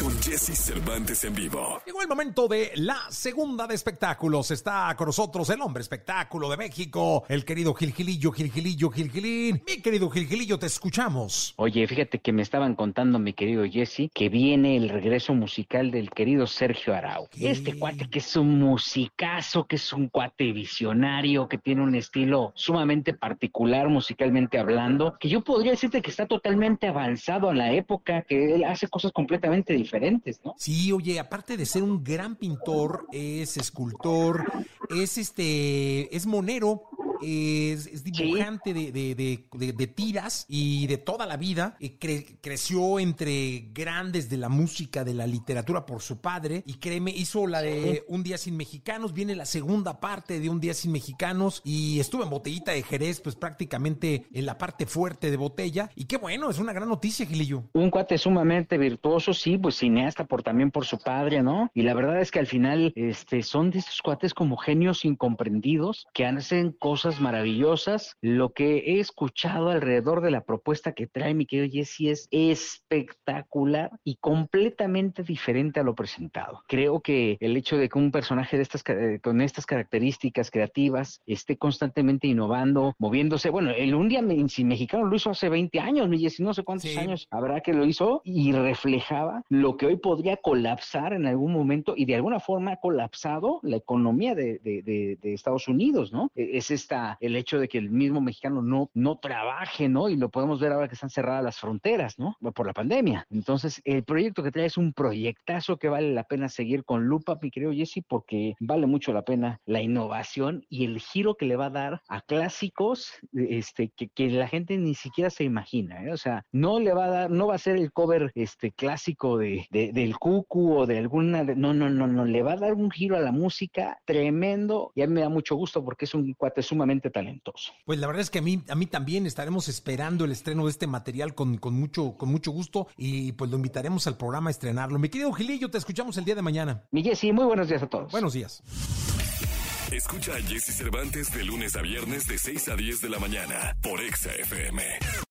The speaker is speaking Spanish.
con Jesse Cervantes en vivo. Llegó el momento de la segunda de espectáculos. Está con nosotros el hombre espectáculo de México, el querido Gilgilillo, Gilgilillo, Gilgilín. Mi querido Gilgilillo, te escuchamos. Oye, fíjate que me estaban contando, mi querido Jesse, que viene el regreso musical del querido Sergio Arau. ¿Qué? Este cuate que es un musicazo, que es un cuate visionario, que tiene un estilo sumamente particular musicalmente hablando, que yo podría decirte que está totalmente avanzado a la época, que él hace cosas completamente diferentes, ¿no? Sí, oye, aparte de ser un gran pintor, es escultor, es este, es monero, es, es dibujante de, de- de- de- de tiras y de toda la vida. Eh, cre- creció entre grandes de la música, de la literatura por su padre. Y créeme, hizo la de Un Día Sin Mexicanos. Viene la segunda parte de Un Día Sin Mexicanos. Y estuvo en Botellita de Jerez, pues prácticamente en la parte fuerte de botella. Y qué bueno, es una gran noticia, Gilillo. Un cuate sumamente virtuoso, sí, pues cineasta por también por su padre, ¿no? Y la verdad es que al final, este, son de estos cuates como genios incomprendidos que hacen cosas maravillosas. Lo que he escuchado alrededor de la propuesta que trae mi querido Jesse es espectacular y completamente diferente a lo presentado. Creo que el hecho de que un personaje de estas, eh, con estas características creativas esté constantemente innovando, moviéndose, bueno, el un día mexicano lo hizo hace 20 años, mi Jesse, no sé cuántos Sí. años habrá que lo hizo y reflejaba lo que hoy podría colapsar en algún momento y de alguna forma ha colapsado la economía de, de- de- de Estados Unidos, ¿no? E- Es esta, el hecho de que el mismo mexicano no, no trabaje, ¿no? Y lo podemos ver ahora que están cerradas las fronteras, ¿no? Por la pandemia. Entonces, el proyecto que trae es un proyectazo que vale la pena seguir con lupa, mi querido Jesse, porque vale mucho la pena la innovación y el giro que le va a dar a clásicos este, que, la gente ni siquiera se imagina, ¿eh? O sea, no le va a dar, no va a ser el cover este clásico de, de- del cucu o de alguna, no, no, no, no, le va a dar un giro a la música tremendo y a mí me da mucho gusto porque es un cuate sumamente talentoso. Pues la verdad es que a mí, a mí también estaremos esperando el estreno de este material con, con mucho, con mucho gusto y pues lo invitaremos al programa a estrenarlo. Mi querido Gilillo, te escuchamos el día de mañana. Mi Jessy, muy buenos días a todos. Buenos días. Escucha a Jesse Cervantes de lunes a viernes de 6 a 10 de la mañana por Exa FM.